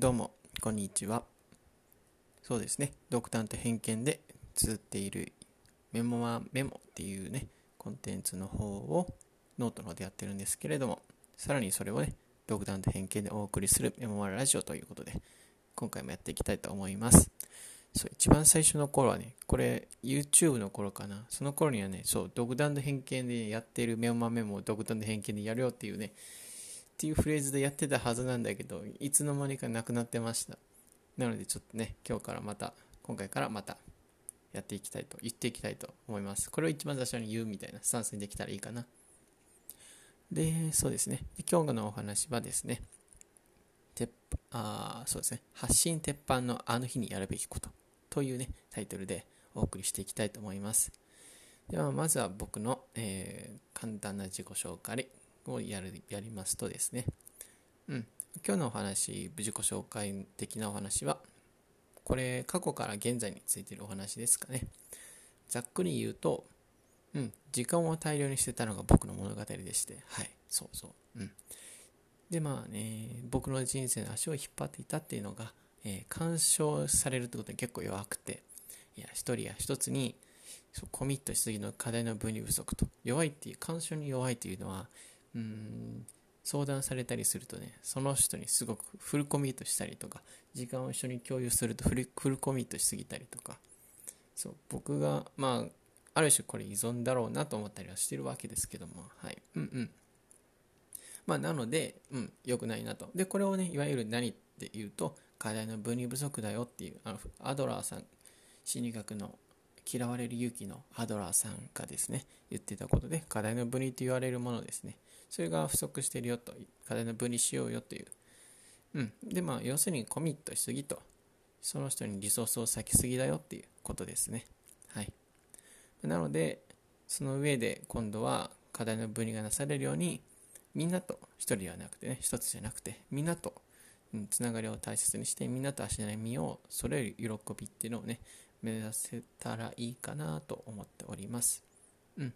どうも、こんにちは。そうですね、独断と偏見で綴っているメモ魔メモっていうね、コンテンツの方をノートの方でやってるんですけれども、さらにそれをね、独断と偏見でお送りするメモワラジオということで、今回もやっていきたいと思います。そう、一番最初の頃はね、これ YouTube の頃かな。その頃にはね、そう、独断と偏見でやっているメモ魔メモを独断と偏見でやるよっていうね、っていうフレーズでやってたはずなんだけど、いつの間にかなくなってました。なのでちょっとね、今日からまた、今回からまたやっていきたいと、言っていきたいと思います。これを一番最初に言うみたいなスタンスにできたらいいかな。で、そうですね。で今日のお話はですね、鉄あそうですね、発信鉄板のあの日にやるべきことというね、タイトルでお送りしていきたいと思います。では、まずは僕の、えー、簡単な自己紹介をやるやりますとですね、うん、今日のお話、自己紹介的なお話は、これ、過去から現在についているお話ですかね。ざっくり言うと、うん、時間を大量にしてたのが僕の物語でして、はい、そうそう。うん、で、まあね、僕の人生の足を引っ張っていたっていうのが、えー、干渉されるってことは結構弱くて、いや、一人や一つに、コミットしすぎの課題の分離不足と、弱いっていう、干渉に弱いというのは、うん。相談されたりするとねその人にすごくフルコミットしたりとか時間を一緒に共有するとフルコミットしすぎたりとか。そう僕がまあある種これ依存だろうなと思ったりはしてるわけですけども。はい。うんうん。まあなのでうん良くないなと。でこれをねいわゆる何って言うと課題の分離不足だよっていうあのアドラーさん心理学の嫌われる勇気のアドラーさんがですね言ってたことで課題の分離と言われるものですねそれが不足してるよと、課題の分離しようよという。うん。で、まあ、要するにコミットしすぎと、その人にリソースを割きすぎだよっていうことですね。はい。なので、その上で今度は課題の分離がなされるように、みんなと一人ではなくてね、一つじゃなくて、みんなと、つながりを大切にして、みんなと足並みを揃える喜びっていうのをね、目指せたらいいかなと思っております。うん。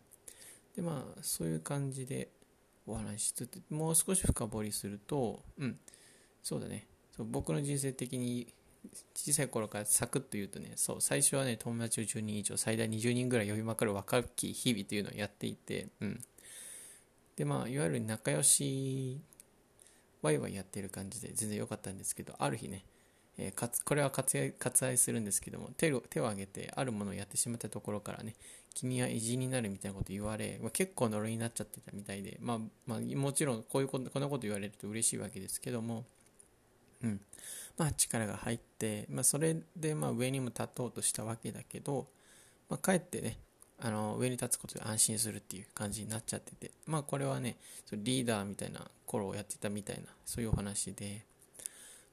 で、まあ、そういう感じで、お話しつつもう少し深掘りするとうんそうだねそう僕の人生的に小さい頃からサクッと言うとねそう最初はね友達を10人以上最大20人ぐらい呼びまくる若き日々というのをやっていてうんでまあいわゆる仲良しワイワイやってる感じで全然良かったんですけどある日ねえー、かつこれは割愛するんですけども手を手を挙げてあるものをやってしまったところからね君は意地になるみたいなこと言われ、まあ、結構呪いになっちゃってたみたいで、まあ、まあ、もちろんこういうことこんなこと言われると嬉しいわけですけども、うんまあ、力が入って、まあ、それでまあ上にも立とうとしたわけだけど、まあ、かえってねあの上に立つことで安心するっていう感じになっちゃってて、まあ、これはねリーダーみたいな頃をやってたみたいなそういうお話で。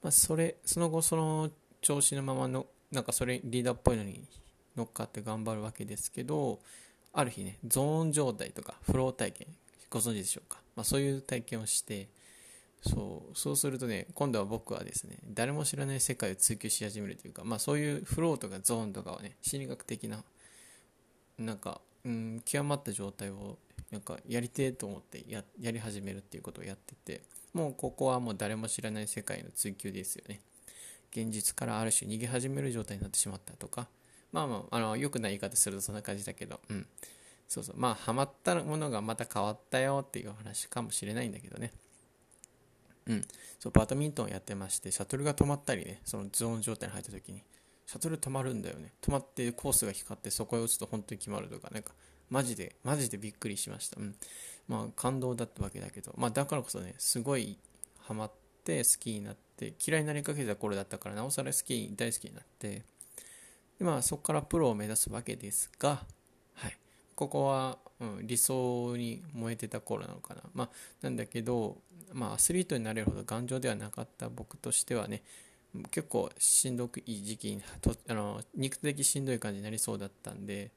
まあ、それその後その調子のままのなんかそれリーダーっぽいのに乗っかって頑張るわけですけどある日ねゾーン状態とかフロー体験ご存知でしょうか、まあ、そういう体験をしてそうそうするとね今度は僕はですね誰も知らない世界を追求し始めるというか、まあ、そういうフローとかゾーンとかはね心理学的ななんか、うん、極まった状態をなんかやりてえと思ってややり始めるっていうことをやっててもうここはもう誰も知らない世界の追求ですよね。現実からある種逃げ始める状態になってしまったとか、まあまあ、あの、良くない言い方するとそんな感じだけど、うん。そうそう。まあ、ハマったものがまた変わったよっていう話かもしれないんだけどね。うん。そう、バドミントンやってまして、シャトルが止まったりね、そのゾーン状態に入った時に、シャトル止まるんだよね。止まってコースが光ってそこへ打つと本当に決まるとか、なんか、マジで、マジでびっくりしました。うん。まあ、感動だったわけだけど、まあ、だからこそね、すごいハマって好きになって、嫌いになりかけた頃だったから、なおさら好き、大好きになって、でまあ、そこからプロを目指すわけですが、はい。ここは、うん、理想に燃えてた頃なのかな。まあ、なんだけど、まあ、アスリートになれるほど頑丈ではなかった僕としてはね、結構しんどくいい時期にとあの肉的しんどい感じになりそうだったんで、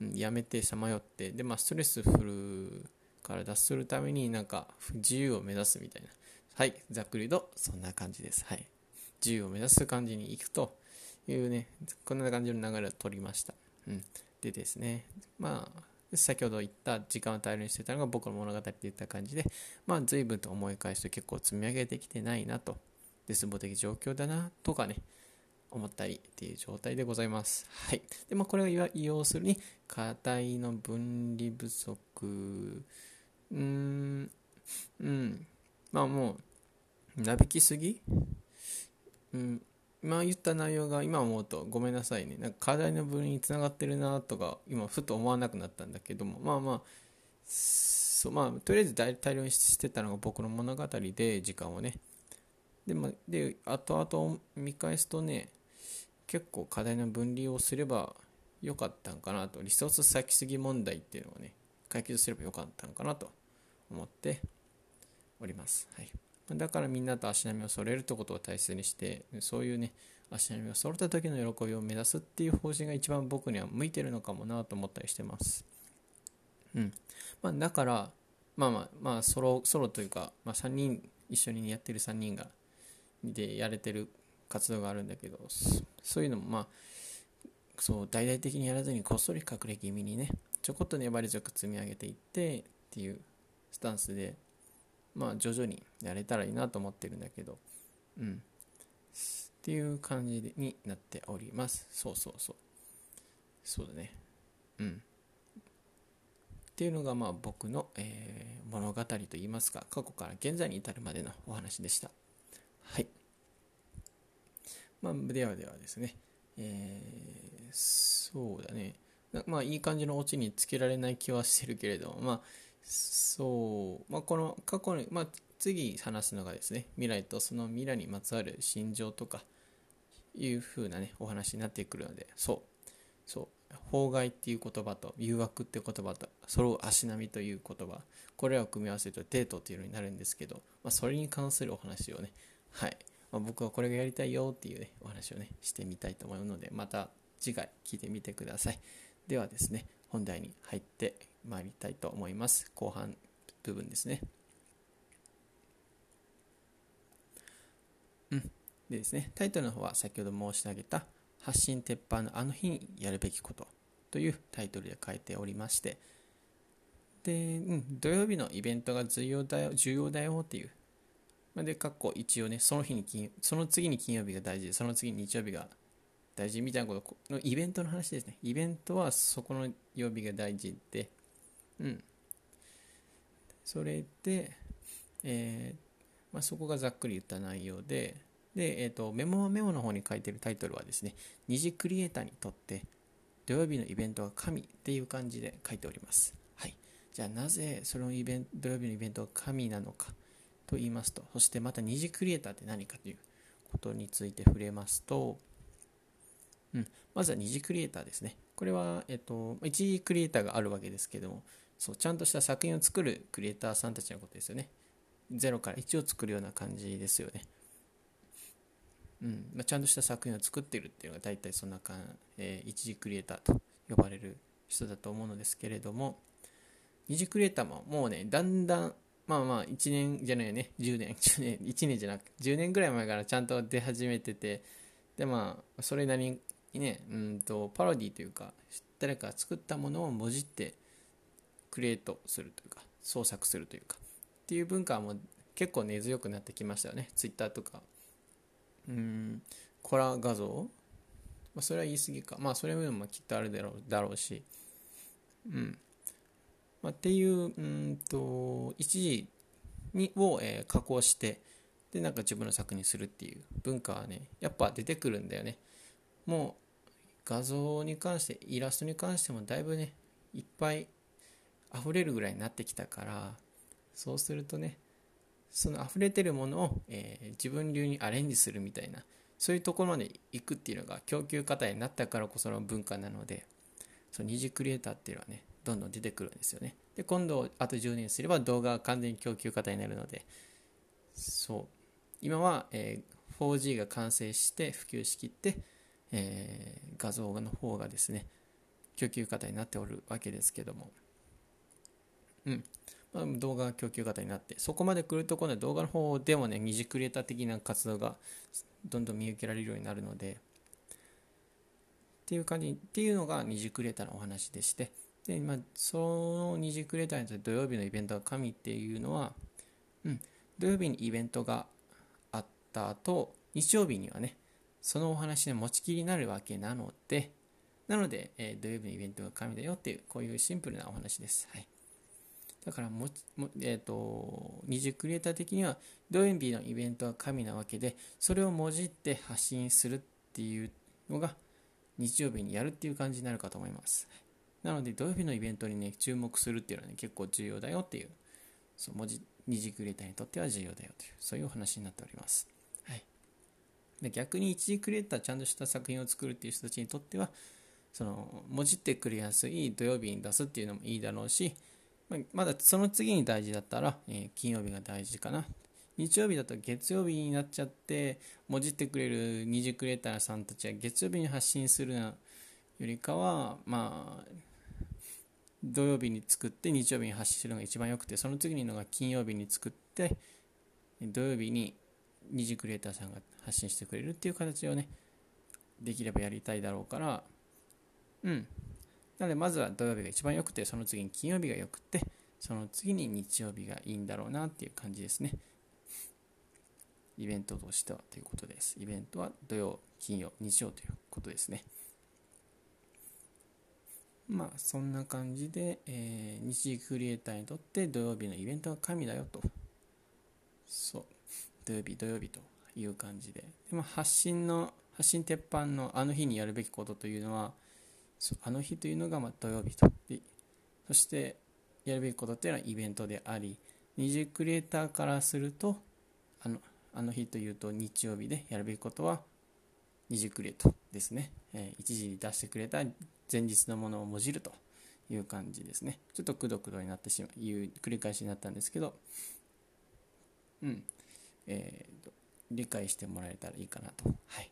うん、やめてさまよってで、まあ、ストレスフルから脱するためになんか自由を目指すみたいな。はいざっくりとそんな感じです。はい。自由を目指す感じに行くというねこんな感じの流れを取りました、うん、でですねまあ先ほど言った時間を大量にしてたのが僕の物語って言った感じでまあ随分と思い返すと結構積み上げてきてないなと。絶望的状況だなとかね思ったりっていう状態でございます。はい。で、まあ、これを要するに、課題の分離不足、うーん、うん、まあもう、なびきすぎ？うん、今言った内容が今思うとごめんなさいね。なんか課題の分離につながってるなとか、今ふと思わなくなったんだけども、まあまあ、そうまあ、とりあえず大量にしてたのが僕の物語で、時間をね。で、まあ、で、後々見返すとね、結構課題の分離をすればよかったんかなと、リソース割きすぎ問題っていうのをね、解決すればよかったんかなと。思っております。はい。だからみんなと足並みを揃えるってことを大切にして、そういうね、足並みを揃った時の喜びを目指すっていう方針が一番僕には向いてるのかもなと思ったりしてます。うん。まあ、だから、まあまあ、まあ、ソロ、ソロというか、まあ、3人、一緒にやってる3人が、でやれてる活動があるんだけどそういうのもまあそう大々的にやらずにこっそり隠れ気味にねちょこっと粘り強く積み上げていってっていうスタンスでまあ徐々にやれたらいいなと思ってるんだけどうん。っていう感じになっております。そうそうそう。そうだね。うん。っていうのがまあ僕の、えー、物語といいますか過去から現在に至るまでのお話でした。はい。まあ、ではではですね、えー、そうだね。まあ、いい感じのオチにつけられない気はしてるけれども、まあ、そう、まあ、この過去に、まあ、次話すのがですね、未来とその未来にまつわる心情とかいう風なね、お話になってくるので、そう、そう、法外っていう言葉と誘惑って言葉と、それを足並みという言葉、これらを組み合わせるとデートっていうのになるんですけど、まあ、それに関するお話をね、はい、まあ、僕はこれがやりたいよっていう、ね、お話をねしてみたいと思うのでまた次回聞いてみてください。ではですね本題に入ってまいりたいと思います。後半部分ですね。うん。でですねタイトルの方は先ほど申し上げた発信鉄板のあの日にやるべきことというタイトルで書いておりましてで、うん、土曜日のイベントが重要だよ重要だよっていう。で、かっこ一応ね、その日に金、その次に金曜日が大事で、その次に日曜日が大事みたいなことのイベントの話ですね。イベントはそこの曜日が大事で、うん。それで、えー、まあ、そこがざっくり言った内容で、で、え、ー、と、メモはメモの方に書いてるタイトルはですね、二次クリエイターにとって土曜日のイベントは神っていう感じで書いております。はい。じゃあなぜそのイベン、土曜日のイベントは神なのか。と言いますと、そしてまた二次クリエイターって何かということについて触れますと、うん、まずは二次クリエイターですね。これは、えっと、一次クリエイターがあるわけですけども、そうちゃんとした作品を作るクリエイターさんたちのことですよね。0から1を作るような感じですよね。うんまあ、ちゃんとした作品を作ってるっていうのが大体そんな感、えー、一次クリエイターと呼ばれる人だと思うのですけれども、二次クリエイターももうね、だんだんまあまあ1年じゃないよね10年10年1年じゃなく10年ぐらい前からちゃんと出始めててでまあそれなりにねうんとパロディというか誰かが作ったものをもじってクリエイトするというか創作するというかっていう文化はもう結構根強くなってきましたよね。ツイッターとか。うん。コラ画像。まあ、それは言い過ぎか。まあそれもきっとあるだろうだろうし。うん。まあ、っていううんと一時にを、えー、加工してでなんか自分の作にするっていう。文化はねやっぱ出てくるんだよね。もう画像に関してイラストに関してもだいぶねいっぱい溢れるぐらいになってきたからそうするとねその溢れてるものを、えー、自分流にアレンジするみたいなそういうところまで行くっていうのが供給過程になったからこその文化なのでその二次クリエイターっていうのはねどんどん出てくるんですよね。で、今度、あと10年すれば動画が完全に供給型になるので、そう。今は、えー、4G が完成して普及しきって、えー、画像の方がですね、供給型になっておるわけですけども、うん。まあ、動画供給型になって、そこまで来ると、今度は動画の方でもね、二次クリエイター的な活動がどんどん見受けられるようになるので、っていう感じ、っていうのが二次クリエイターのお話でして、で、まあ、その二次クレーターにとって土曜日のイベントが神っていうのは、うん、土曜日にイベントがあっった後日曜日にはねそのお話で持ちきりになるわけなのでなので、えー、土曜日のイベントが神だよっていうこういうシンプルなお話です、はい、だからもも、えーと、二次クリエイター的には土曜日のイベントは神なわけでそれをもじって発信するっていうのが日曜日にやるっていう感じになるかと思いますなので土曜日のイベントにね注目するっていうのはね結構重要だよっていうそう文字二次クリエイターにとっては重要だよというそういうお話になっております。はい、で逆に一次クリエイターちゃんとした作品を作るっていう人たちにとってはそのもじってくれやすい土曜日に出すっていうのもいいだろうしまだその次に大事だったら、えー、金曜日が大事かな。日曜日だと月曜日になっちゃってもじってくれる二次クリエイターさんたちは月曜日に発信するよりかはまあ土曜日に作って日曜日に発信するのが一番良くてその次にのが金曜日に作って土曜日に二次クリエイターさんが発信してくれるっていう形をねできればやりたいだろうから。うん。なのでまずは土曜日が一番良くてその次に金曜日が良くてその次に日曜日がいいんだろうなっていう感じですね。イベントとしてはということです。イベントは土曜金曜日曜ということですね。まあそんな感じで、えー、日クリエイターにとって土曜日のイベントは神だよと。そう。土曜日土曜日という感じで。で、も発信の発信鉄板のあの日にやるべきことというのはあの日というのがま土曜日と。でそしてやるべきことっていうのはイベントであり二次クリエイターからするとあのあの日というと日曜日でやるべきことは二次クリエイトですね、えー、一時に出してくれた前日のものをもじるという感じですね。ちょっとくどくどになってしまう繰り返しになったんですけど。うん。えーと、理解してもらえたらいいかなと。はい。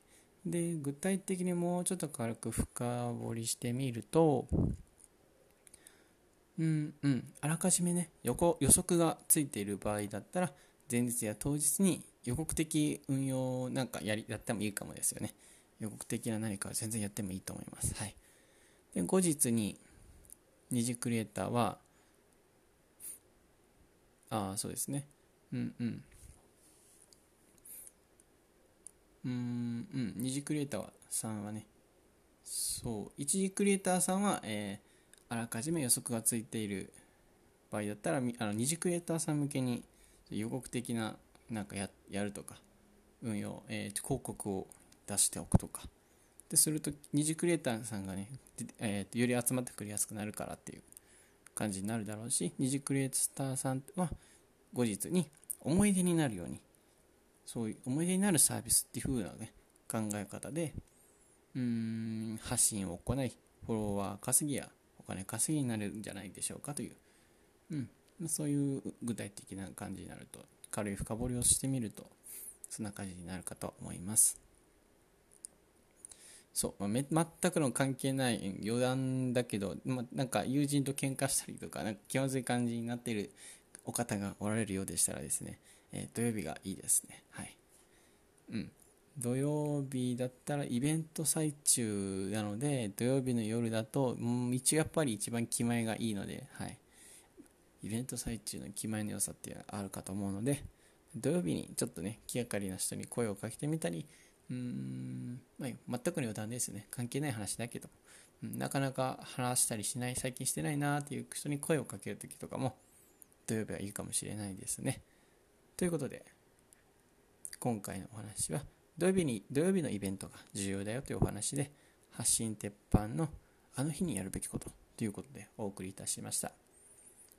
で具体的にもうちょっと軽く深掘りしてみるとうんうんあらかじめね予予測がついている場合だったら前日や当日に予告的運用なんかやりやってもいいかもですよね。予告的な何か全然やってもいいと思います。はい。で後日に二次クリエイターはああそうですね。うんうん。うん二次クリエイターさんはねそう一次クリエイターさんは、えー、あらかじめ予測がついている場合だったらあの二次クリエイターさん向けに予告的ななんかやるとか運用、えー、広告を出しておくとか。ですると二次クリエイターさんがね、えー、より集まってくれやすくなるからっていう感じになるだろうし二次クリエイターさんは後日に思い出になるようにそういう思い出になるサービスっていう風なね考え方でうーん発信を行いフォロワー稼ぎやお金稼ぎになるんじゃないでしょうかという、うん、そういう具体的な感じになると軽い深掘りをしてみるとそんな感じになるかと思います。そう、まあ、全くの関係ない余談だけど、ま、なんか友人と喧嘩したりとかなんか気まずい感じになっているお方がおられるようでしたらですね、えー、土曜日がいいですね。はい。うん。土曜日だったらイベント最中なので土曜日の夜だと、うん、一応やっぱり一番気前がいいので、はい、イベント最中の気前の良さっていうのがあるかと思うので土曜日にちょっとね気がかりな人に声をかけてみたりうん、まあ、全くの余談ですよね。関係ない話だけど、うん、なかなか話したりしない、最近してないなっていう人に声をかけるときとかも、土曜日はいいかもしれないですね。ということで、今回のお話は、土曜日に、土曜日のイベントが重要だよというお話で、発信鉄板のあの日にやるべきことということでお送りいたしました。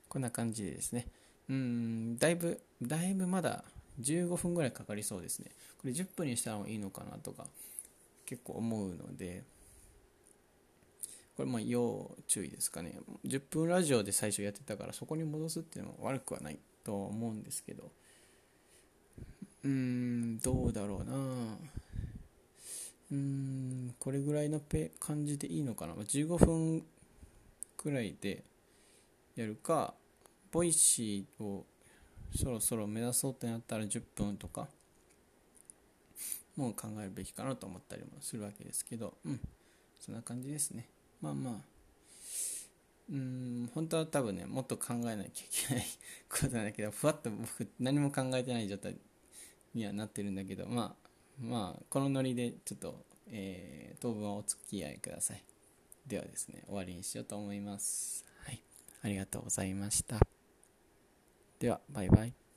こんな感じでですね、うん、だいぶ、だいぶまだ15分ぐらいかかりそうですね。これ10分にしたらいいのかなとか結構思うので、これまあ要注意ですかね。10分ラジオで最初やってたからそこに戻すっていうのは悪くはないと思うんですけど、うーん、どうだろうな。うーん、これぐらいのペ感じでいいのかな。15分くらいでやるか、 Voicy をそろそろ目指そうってなったら10分とかもう考えるべきかなと思ったりもするわけですけど。うんそんな感じですね。まあまあ。うん本当は多分ねもっと考えなきゃいけないことなんだけどふわっと僕何も考えてない状態にはなってるんだけどまあまあこのノリでちょっと、えー、当分はお付き合いください。ではですね終わりにしようと思います。はい。ありがとうございました。ではバイバイ。